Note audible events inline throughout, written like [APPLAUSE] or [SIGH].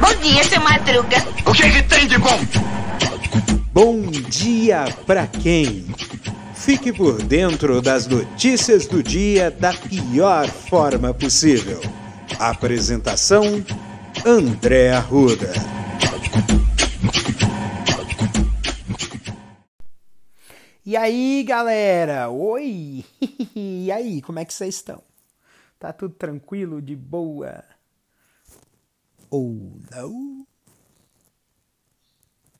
Bom dia, seu Madruga. O que, que tem de bom? Bom dia pra quem? Fique por dentro das notícias do dia da pior forma possível. Apresentação: André Arruda. E aí, galera? Oi! [LAUGHS] E aí, como é que vocês estão? Tá tudo tranquilo, de boa? Ou não?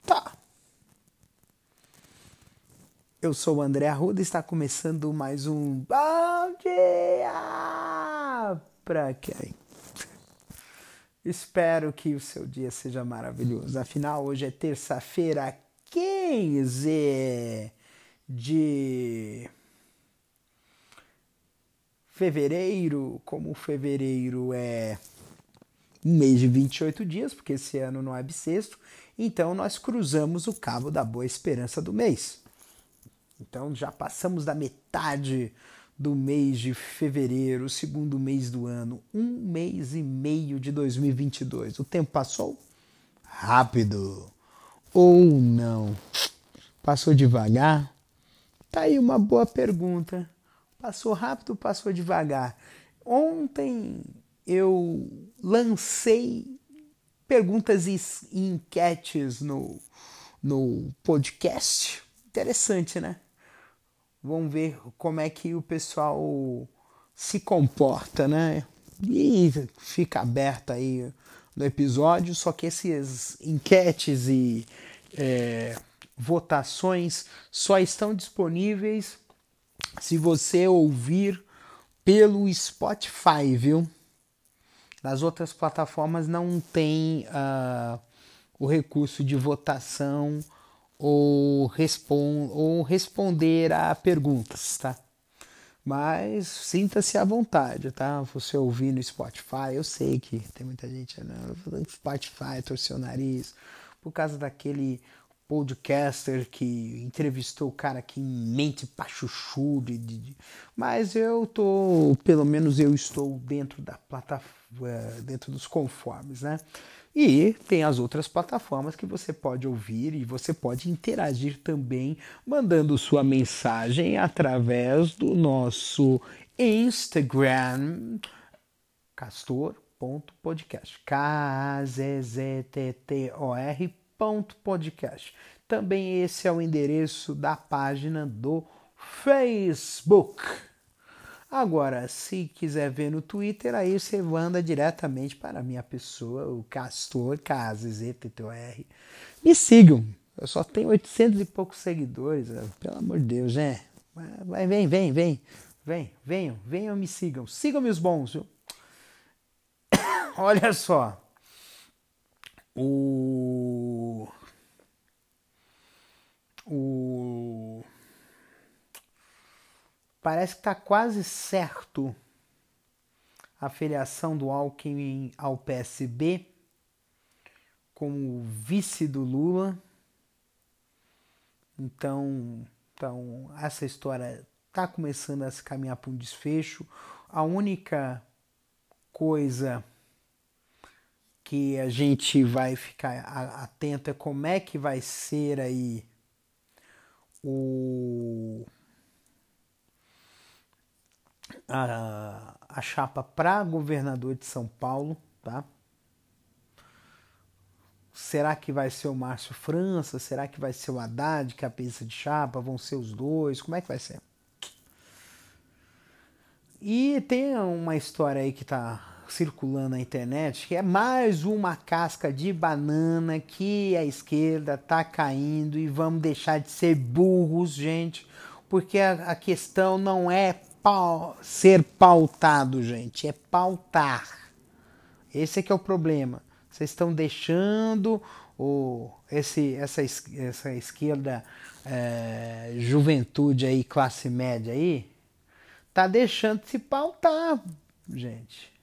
Tá. Eu sou o André Arruda e está começando mais um Bom Dia pra quem? Espero que o seu dia seja maravilhoso. Afinal, hoje é terça-feira, 15 de fevereiro. Como fevereiro é um mês de 28 dias, porque esse ano não é bissexto, então nós cruzamos o cabo da boa esperança do mês. Então já passamos da metade do mês de fevereiro, segundo mês do ano, um mês e meio de 2022. O tempo passou rápido ou não? Passou devagar? Tá aí uma boa pergunta. Passou rápido, passou devagar. Ontem eu lancei perguntas e enquetes no, no podcast. Interessante, né? Vamos ver como é que o pessoal se comporta, né? E fica aberto aí no episódio, só que esses enquetes e é, votações só estão disponíveis se você ouvir pelo Spotify, viu? Nas outras plataformas não tem uh, o recurso de votação ou, ou responder a perguntas, tá? Mas sinta-se à vontade, tá? Você ouvir no Spotify, eu sei que tem muita gente, não, Spotify torceu o nariz por causa daquele podcaster que entrevistou o cara que mente pachuchu de, de, mas eu tô pelo menos eu estou dentro da plataforma eh, dentro dos conformes né? E tem as outras plataformas que você pode ouvir e você pode interagir também mandando sua mensagem através do nosso Instagram castor.podcast k z z t t o r podcast. Também esse é o endereço da página do Facebook. Agora, se quiser ver no Twitter, aí você manda diretamente para a minha pessoa, o Castor, K-A-Z-Z-T-T-O-R. Me sigam. Eu só tenho 800 e poucos seguidores, pelo amor de Deus, né? Vai, vem, vem, vem. Vem, venham, venham, me sigam. Sigam meus bons, viu? [COUGHS] Olha só. O. O. Parece que está quase certo a filiação do Alckmin ao PSB como vice do Lula. Então, então essa história está começando a se caminhar para um desfecho. A única coisa que a gente vai ficar atento é como é que vai ser aí o a, a chapa para governador de São Paulo, tá? Será que vai ser o Márcio França? Será que vai ser o Haddad, que é de chapa? Vão ser os dois? Como é que vai ser? E tem uma história aí que tá circulando na internet, que é mais uma casca de banana que a esquerda está caindo e vamos deixar de ser burros, gente, porque a, a questão não é pau, ser pautado, gente, é pautar. Esse é que é o problema. Vocês estão deixando o, esse, essa, essa esquerda é, juventude aí, classe média aí, tá deixando de se pautar, gente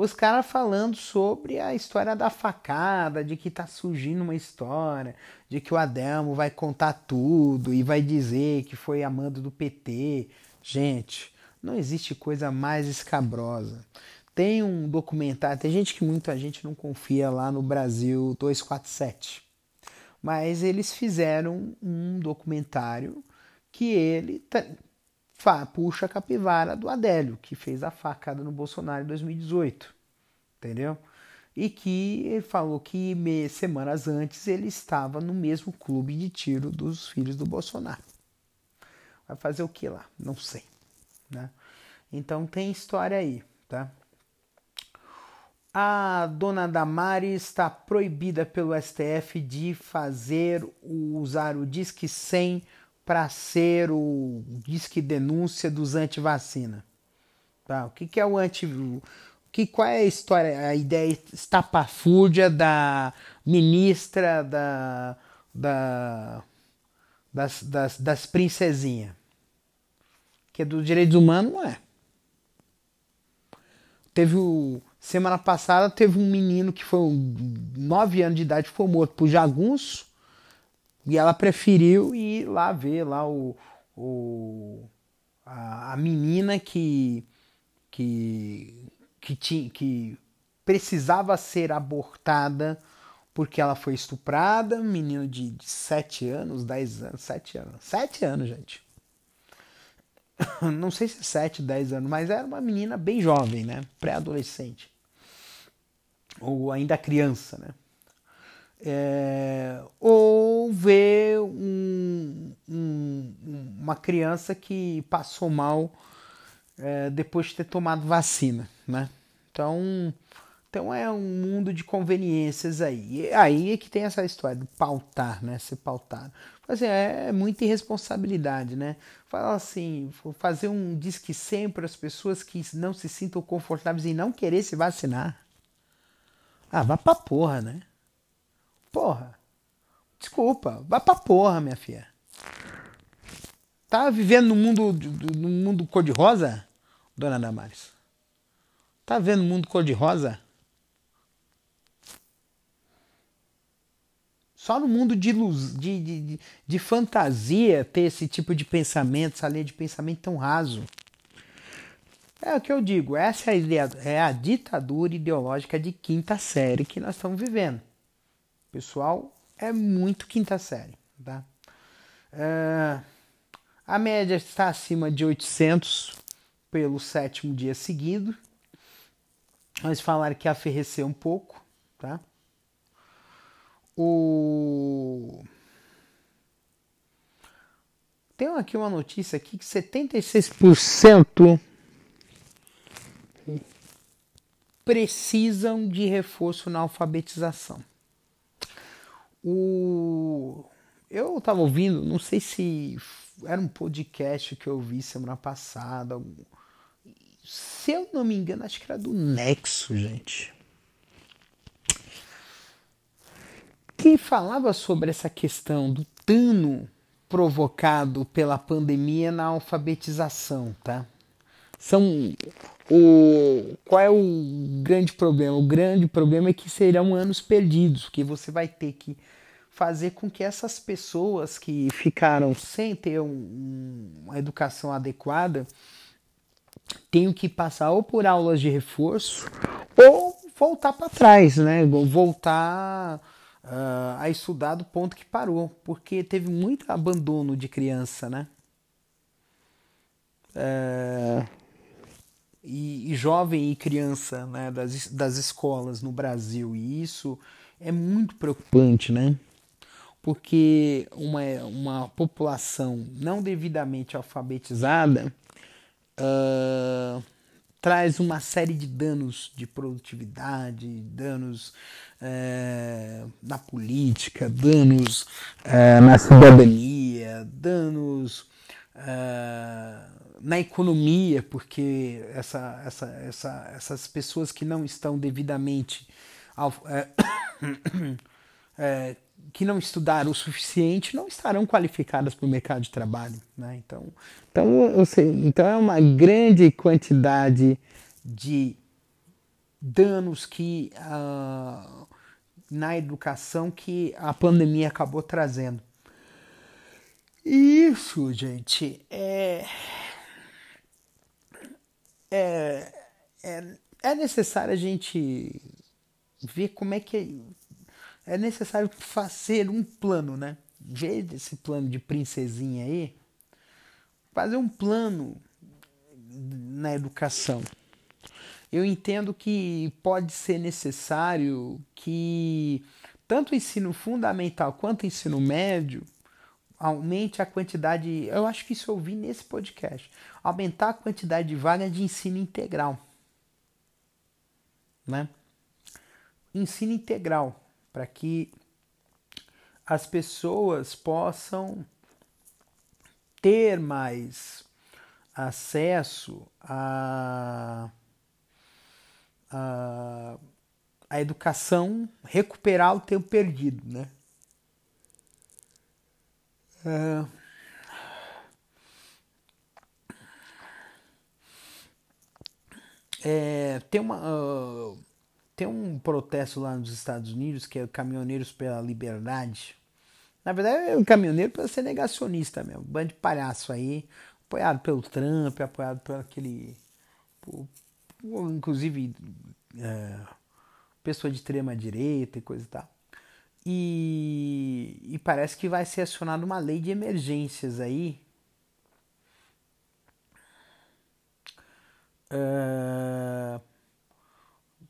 os caras falando sobre a história da facada, de que tá surgindo uma história, de que o Adelmo vai contar tudo e vai dizer que foi amando do PT. Gente, Não existe coisa mais escabrosa. Tem um documentário, tem gente que muita gente não confia lá no Brasil 247. Mas eles fizeram um documentário que ele puxa a capivara do Adélio, que fez a facada no Bolsonaro em 2018. Entendeu? E que falou que semanas antes ele estava no mesmo clube de tiro dos filhos do Bolsonaro. Vai fazer o que lá? Não sei. Né? Então tem história aí, tá? A dona Damari está proibida pelo STF de fazer usar o Disque 100 para ser o disque denúncia dos anti-vacina. Tá? O que, que é o anti que qual é a história, a ideia estapafúrdia da ministra da, da das, das, das princesinhas? Que é dos direitos humanos, não é. Teve o. Semana passada teve um menino que foi um, 9 anos de idade, foi morto por jagunço e ela preferiu ir lá ver lá o, o a, a menina que que que, tinha, que precisava ser abortada porque ela foi estuprada, menino de, de 7 anos, 10 anos, 7 anos, 7 anos, gente. [LAUGHS] Não sei se é 7, 10 anos, mas era uma menina bem jovem, né? Pré-adolescente. Ou ainda criança, né? É, ou ver um, um, uma criança que passou mal é, depois de ter tomado vacina, né? Então, então é um mundo de conveniências aí. E aí é que tem essa história do pautar, né? Ser pautado. Assim, é, é muita irresponsabilidade, né? Fala assim, fazer um disque sempre as pessoas que não se sintam confortáveis em não querer se vacinar. Ah, vá pra porra, né? Porra. Desculpa, vá pra porra, minha filha. Tá vivendo no mundo, no mundo cor-de-rosa, dona Damares? Tá vendo o mundo cor-de-rosa? Só no mundo de, luz, de, de, de, fantasia ter esse tipo de pensamento, essa linha de pensamento tão raso. É o que eu digo, essa é a, é a ditadura ideológica de quinta série que nós estamos vivendo. Pessoal, é muito quinta série, tá? Uh, a média está acima de 800 pelo sétimo dia seguido. Vamos falar que aferreceu um pouco, tá? O... Tem aqui uma notícia aqui que 76% precisam de reforço na alfabetização. O... Eu estava ouvindo, não sei se era um podcast que eu vi semana passada. Se eu não me engano, acho que era do Nexo, gente. Que falava sobre essa questão do dano provocado pela pandemia na alfabetização, tá? São o qual é o grande problema? O grande problema é que serão anos perdidos, que você vai ter que fazer com que essas pessoas que ficaram sem ter um, uma educação adequada tenham que passar ou por aulas de reforço ou voltar para trás, né? Voltar uh, a estudar do ponto que parou, porque teve muito abandono de criança, né? Uh, e, e, jovem e criança né, das, das escolas no Brasil, e isso é muito preocupante, né? Porque uma, uma população não devidamente alfabetizada uh, traz uma série de danos de produtividade, danos uh, na política, danos uh, na cidadania, danos na economia, porque essa, essa, essa, essas pessoas que não estão devidamente [COUGHS] que não estudaram o suficiente não estarão qualificadas para o mercado de trabalho. Né? Então, então, então é uma grande quantidade de danos que uh, na educação que a pandemia acabou trazendo. Isso, gente, é é, é, é necessário a gente ver como é que é, necessário fazer um plano, né? Ver esse plano de princesinha aí, fazer um plano na educação. Eu entendo que pode ser necessário que tanto o ensino fundamental quanto o ensino médio aumente a quantidade, eu acho que isso eu ouvi nesse podcast, aumentar a quantidade de vagas de ensino integral. Né? Ensino integral, para que as pessoas possam ter mais acesso a, a, a educação, recuperar o tempo perdido, né? É... É, tem, uma, uh, tem um protesto lá nos Estados Unidos que é Caminhoneiros pela Liberdade. Na verdade, é um caminhoneiro para ser negacionista mesmo, bando de palhaço aí, apoiado pelo Trump, apoiado por aquele. Por, por, inclusive, é, pessoa de extrema direita e coisa e tal. E, e parece que vai ser acionada uma lei de emergências aí. Uh,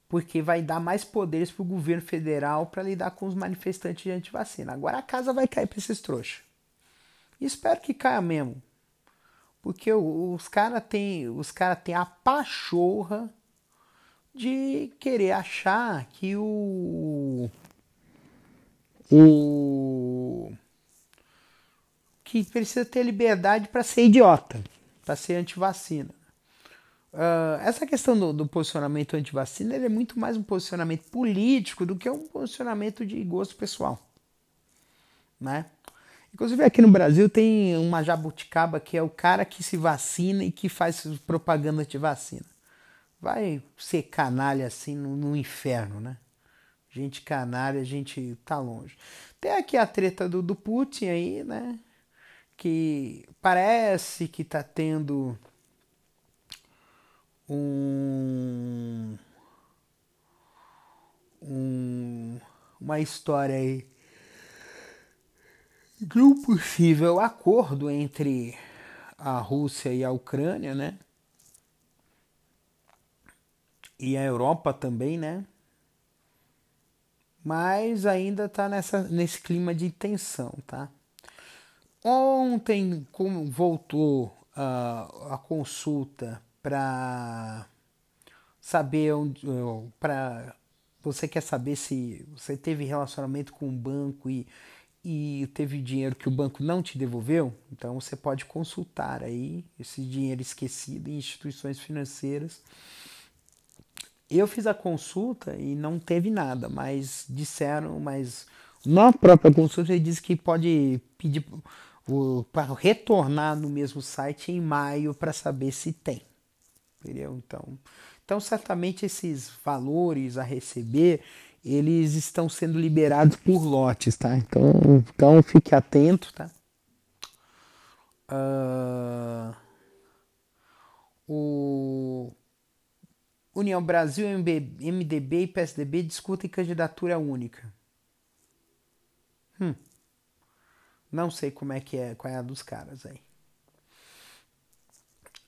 porque vai dar mais poderes para o governo federal para lidar com os manifestantes de antivacina. Agora a casa vai cair para esses trouxas. espero que caia mesmo. Porque os caras têm os cara tem a pachorra de querer achar que o o que precisa ter liberdade para ser idiota, para ser antivacina. Uh, essa questão do, do posicionamento antivacina é muito mais um posicionamento político do que um posicionamento de gosto pessoal. Né? Inclusive aqui no Brasil tem uma jabuticaba que é o cara que se vacina e que faz propaganda de vacina. Vai ser canalha assim no, no inferno, né? Gente canalha, gente tá longe. Tem aqui a treta do, do Putin aí, né? Que parece que tá tendo um, um uma história aí de um possível acordo entre a Rússia e a Ucrânia, né? E a Europa também, né? mas ainda está nesse clima de tensão, tá? Ontem como voltou uh, a consulta para saber onde, para você quer saber se você teve relacionamento com o banco e, e teve dinheiro que o banco não te devolveu, então você pode consultar aí esse dinheiro esquecido em instituições financeiras eu fiz a consulta e não teve nada, mas disseram, mas na própria consulta ele disse que pode pedir para retornar no mesmo site em maio para saber se tem. Entendeu? Então, então certamente esses valores a receber eles estão sendo liberados [LAUGHS] por lotes, tá? Então, então fique atento, tá? Uh, o União Brasil, MDB e PSDB discutem candidatura única. Hum. Não sei como é que é, qual é a dos caras aí.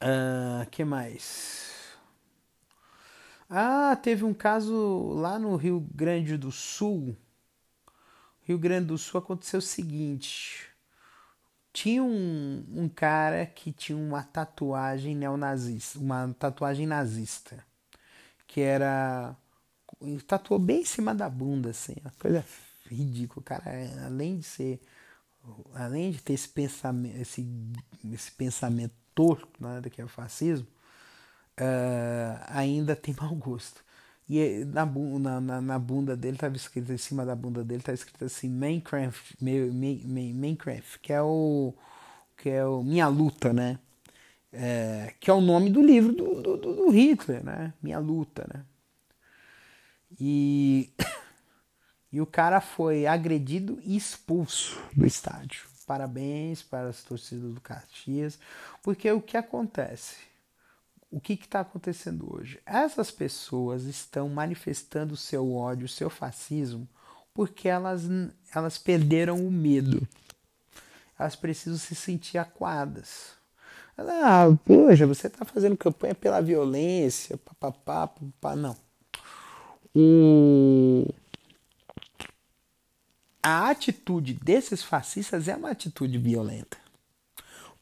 Uh, que mais? Ah, teve um caso lá no Rio Grande do Sul. Rio Grande do Sul aconteceu o seguinte: tinha um, um cara que tinha uma tatuagem neonazista, uma tatuagem nazista que era. tatuou bem em cima da bunda, assim, uma coisa ridícula. cara, além de ser. Além de ter esse pensamento, esse, esse pensamento torto né, que é o fascismo, uh, ainda tem mau gosto. E na, na, na bunda dele estava escrito, em cima da bunda dele estava escrito assim, Minecraft, Minecraft, que é o que é o Minha Luta, né? é, que é o nome do livro do, do, do, Hitler, né? Minha Luta, né? E, [COUGHS] e o cara foi agredido e expulso do estádio. Parabéns para as torcidas do Caxias, porque o que acontece? o que está acontecendo hoje? Essas pessoas estão manifestando seu ódio, seu fascismo, porque elas, elas perderam o medo. Elas precisam se sentir acuadas. Ah, poxa, você está fazendo campanha pela violência, papapá, papapá. Não. O... A atitude desses fascistas é uma atitude violenta.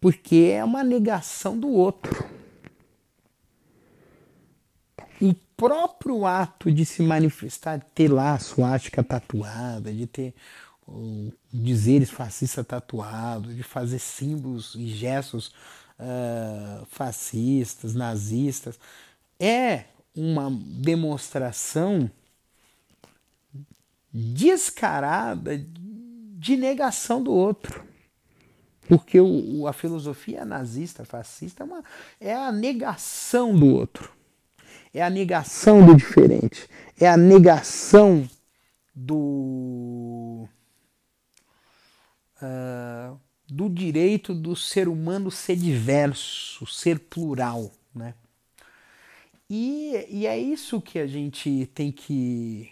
Porque é uma negação do outro. O próprio ato de se manifestar, de ter lá a suástica tatuada, de ter dizeres fascistas tatuados, de fazer símbolos e gestos uh, fascistas, nazistas, é uma demonstração descarada de negação do outro. Porque o, a filosofia nazista, fascista, é, uma, é a negação do outro. É a negação do diferente. É a negação do. Uh, do direito do ser humano ser diverso, ser plural, né? E, e é isso que a gente tem que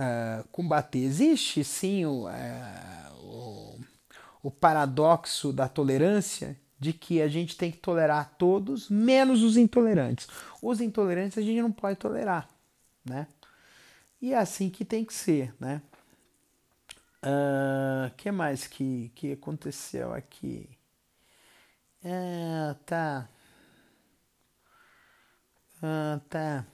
uh, combater. Existe sim o, uh, o, o paradoxo da tolerância de que a gente tem que tolerar todos, menos os intolerantes. Os intolerantes a gente não pode tolerar, né? E é assim que tem que ser, né? O uh, que mais que, que aconteceu aqui? É, tá. Uh, tá.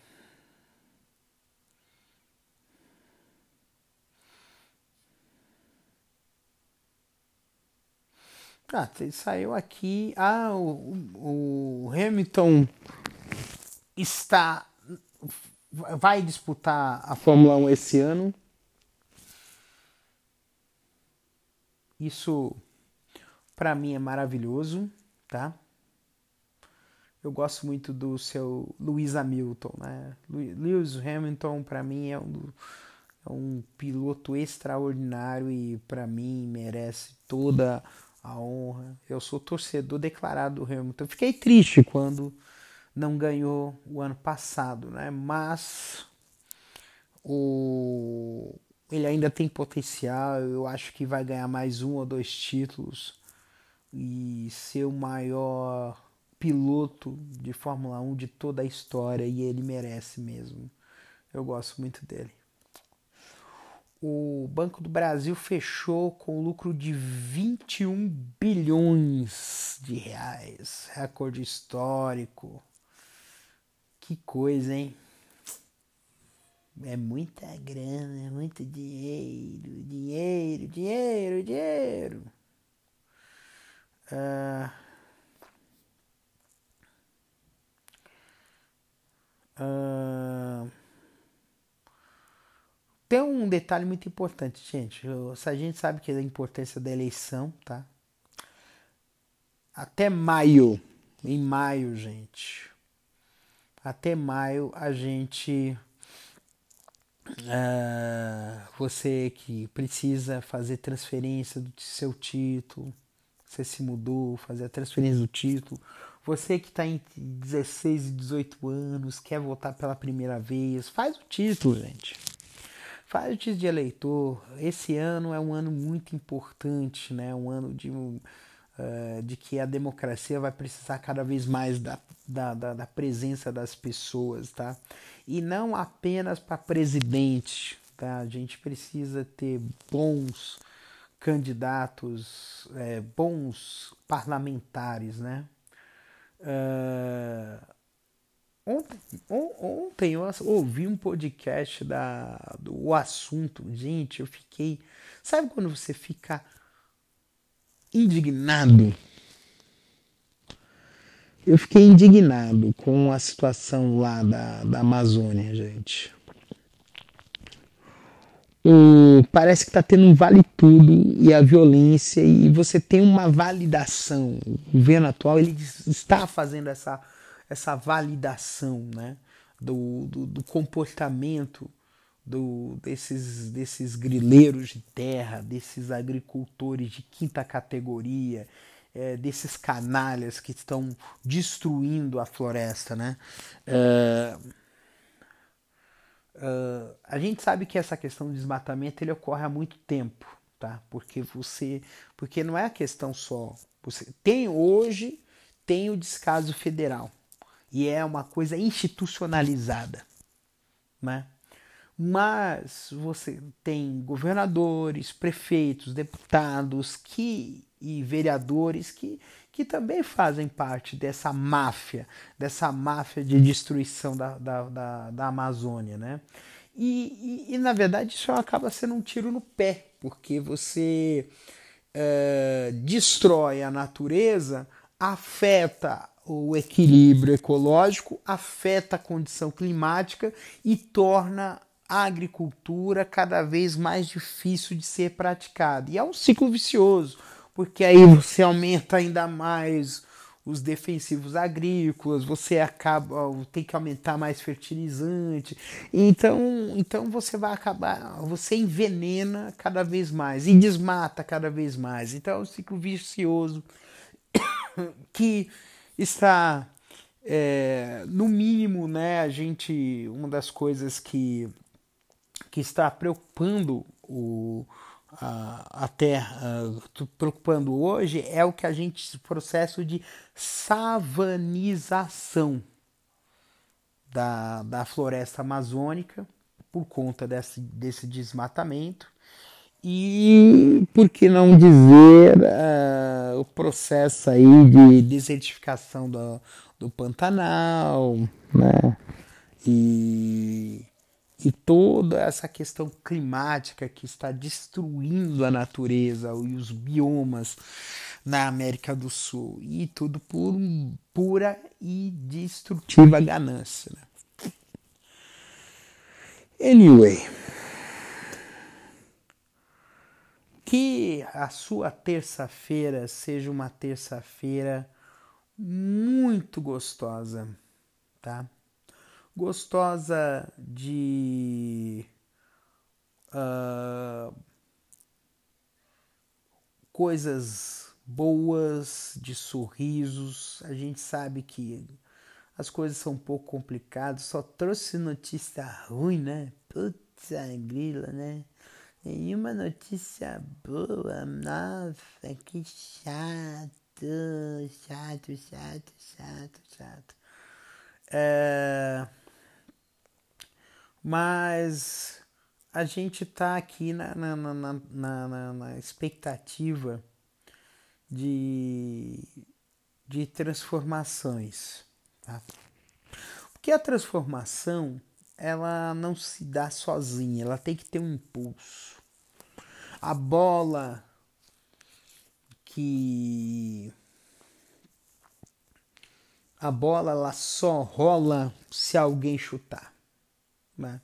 Ah, saiu aqui. Ah, o, o Hamilton está. Vai disputar a Fórmula 1 esse ano. Isso para mim é maravilhoso, tá? Eu gosto muito do seu Lewis Hamilton, né? Lewis Hamilton para mim é um, é um piloto extraordinário e para mim merece toda a honra. Eu sou torcedor declarado do Hamilton. fiquei triste quando não ganhou o ano passado, né? Mas o ele ainda tem potencial, eu acho que vai ganhar mais um ou dois títulos e ser o maior piloto de Fórmula 1 de toda a história e ele merece mesmo. Eu gosto muito dele. O Banco do Brasil fechou com lucro de 21 bilhões de reais, recorde histórico. Que coisa, hein? É muita grana, é muito dinheiro, dinheiro, dinheiro, dinheiro. Ah, ah, tem um detalhe muito importante, gente. A gente sabe que é a importância da eleição, tá? Até maio, em maio, gente. Até maio a gente Uh, você que precisa fazer transferência do seu título, você se mudou, fazer a transferência do título, você que está entre 16 e 18 anos, quer votar pela primeira vez, faz o título, gente. Faz de eleitor. Esse ano é um ano muito importante, né? Um ano de, uh, de que a democracia vai precisar cada vez mais da, da, da, da presença das pessoas, tá? e não apenas para presidente. Tá? A gente precisa ter bons candidatos, é, bons parlamentares, né? Uh, ontem, ontem eu ouvi um podcast da, do assunto, gente, eu fiquei. Sabe quando você fica indignado? Eu fiquei indignado com a situação lá da, da Amazônia, gente. parece que está tendo um vale tudo e a violência e você tem uma validação. O governo atual ele está fazendo essa, essa validação né, do, do, do comportamento do, desses, desses grileiros de terra, desses agricultores de quinta categoria, é, desses canalhas que estão destruindo a floresta, né? É, é, a gente sabe que essa questão do desmatamento ele ocorre há muito tempo, tá? Porque você, porque não é a questão só, você tem hoje tem o descaso federal e é uma coisa institucionalizada, né? Mas você tem governadores, prefeitos, deputados que, e vereadores que, que também fazem parte dessa máfia, dessa máfia de destruição da, da, da, da Amazônia. Né? E, e, e, na verdade, isso acaba sendo um tiro no pé, porque você é, destrói a natureza, afeta o equilíbrio ecológico, afeta a condição climática e torna a agricultura cada vez mais difícil de ser praticada. E é um ciclo vicioso, porque aí você aumenta ainda mais os defensivos agrícolas, você acaba tem que aumentar mais fertilizante. Então, então você vai acabar, você envenena cada vez mais e desmata cada vez mais. Então é um ciclo vicioso [COUGHS] que está é, no mínimo, né, a gente uma das coisas que que está preocupando o, a, a Terra, preocupando hoje, é o que a gente, processo de savanização da, da floresta amazônica por conta desse, desse desmatamento e por que não dizer uh, o processo aí de desertificação do, do Pantanal, né? E e toda essa questão climática que está destruindo a natureza e os biomas na América do Sul e tudo por pura e destrutiva ganância. Né? Anyway, que a sua terça-feira seja uma terça-feira muito gostosa, tá? gostosa de uh, coisas boas, de sorrisos. A gente sabe que as coisas são um pouco complicadas. Só trouxe notícia ruim, né? Putz, grila, né? Nenhuma notícia boa, nossa, que chato, chato, chato, chato, chato. É... Mas a gente está aqui na, na, na, na, na expectativa de, de transformações. Tá? Porque a transformação ela não se dá sozinha, ela tem que ter um impulso. A bola que a bola ela só rola se alguém chutar né?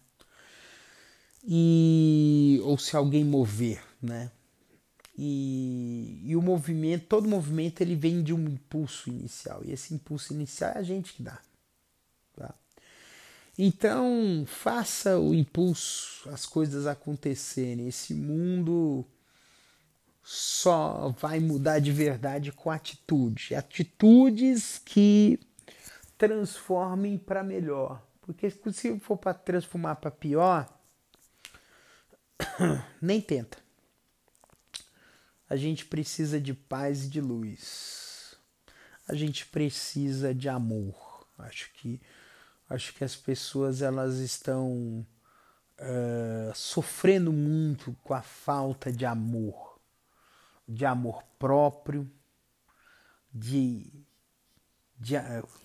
E, ou se alguém mover, né? E, e, o movimento, todo movimento ele vem de um impulso inicial e esse impulso inicial é a gente que dá. Tá? Então faça o impulso, as coisas acontecerem. Esse mundo só vai mudar de verdade com atitude, atitudes que transformem para melhor, porque se for para transformar para pior, [COUGHS] nem tenta. A gente precisa de paz e de luz. A gente precisa de amor. Acho que acho que as pessoas elas estão uh, sofrendo muito com a falta de amor, de amor próprio, de de,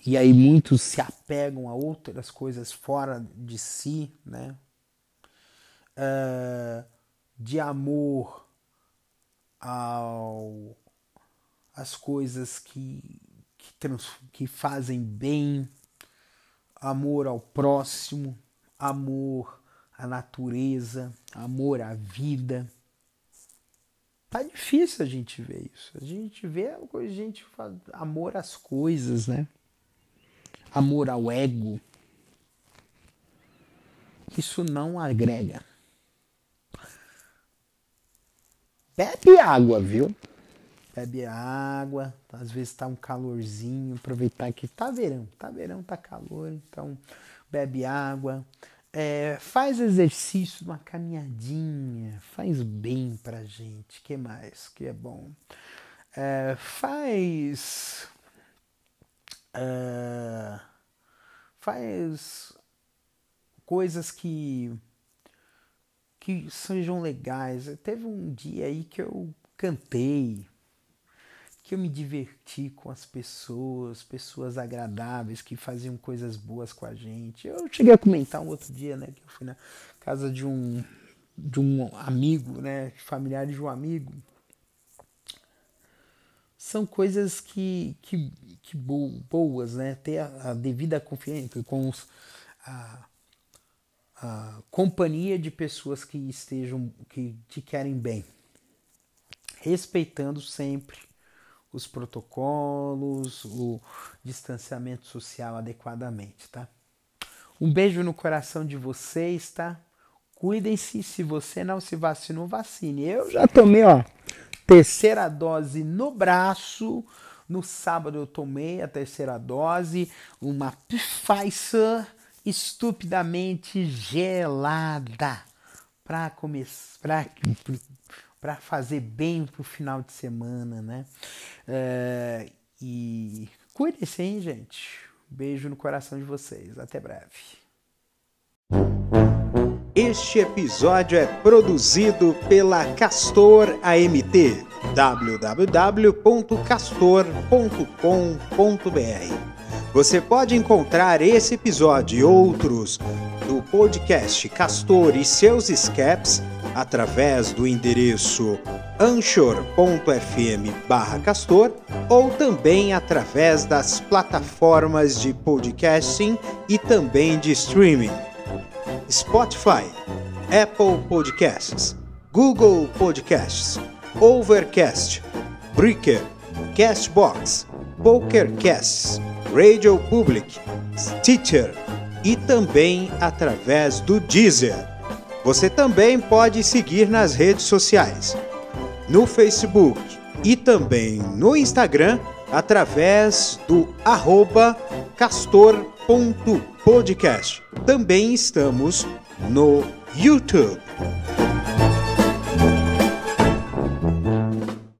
e aí muitos se apegam a outras coisas fora de si, né? Uh, de amor ao as coisas que, que, trans, que fazem bem, amor ao próximo, amor à natureza, amor à vida. Tá difícil a gente ver isso. A gente vê a gente faz amor às coisas, né? Amor ao ego. Isso não agrega. Bebe água, viu? Bebe água, às vezes tá um calorzinho, aproveitar que tá verão, tá verão, tá calor, então bebe água, é, faz exercício, uma caminhadinha, faz bem pra gente, que mais que é bom? É, faz é, faz coisas que que sejam legais. Teve um dia aí que eu cantei, que eu me diverti com as pessoas, pessoas agradáveis que faziam coisas boas com a gente. Eu cheguei a comentar um outro dia, né, que eu fui na casa de um de um amigo, né, familiar de um amigo. São coisas que, que, que boas, né? Ter a, a devida confiança com os, a, a companhia de pessoas que estejam, que te querem bem, respeitando sempre os protocolos, o distanciamento social adequadamente, tá? Um beijo no coração de vocês, tá? Cuidem-se, se você não se vacinou, vacine. Eu já tomei, ó, terceira dose no braço. No sábado eu tomei a terceira dose, uma Pfizer estupidamente gelada para começar para fazer bem pro final de semana, né? É, e cuide-se, hein, gente? Beijo no coração de vocês. Até breve. Este episódio é produzido pela Castor AMT. www.castor.com.br você pode encontrar esse episódio e outros do podcast Castor e seus escapes através do endereço anchor.fm castor ou também através das plataformas de podcasting e também de streaming. Spotify, Apple Podcasts, Google Podcasts, Overcast, Breaker, Castbox, PokerCasts, Radio Public, Stitcher e também através do Deezer. Você também pode seguir nas redes sociais, no Facebook e também no Instagram através do arroba castor.podcast. Também estamos no YouTube.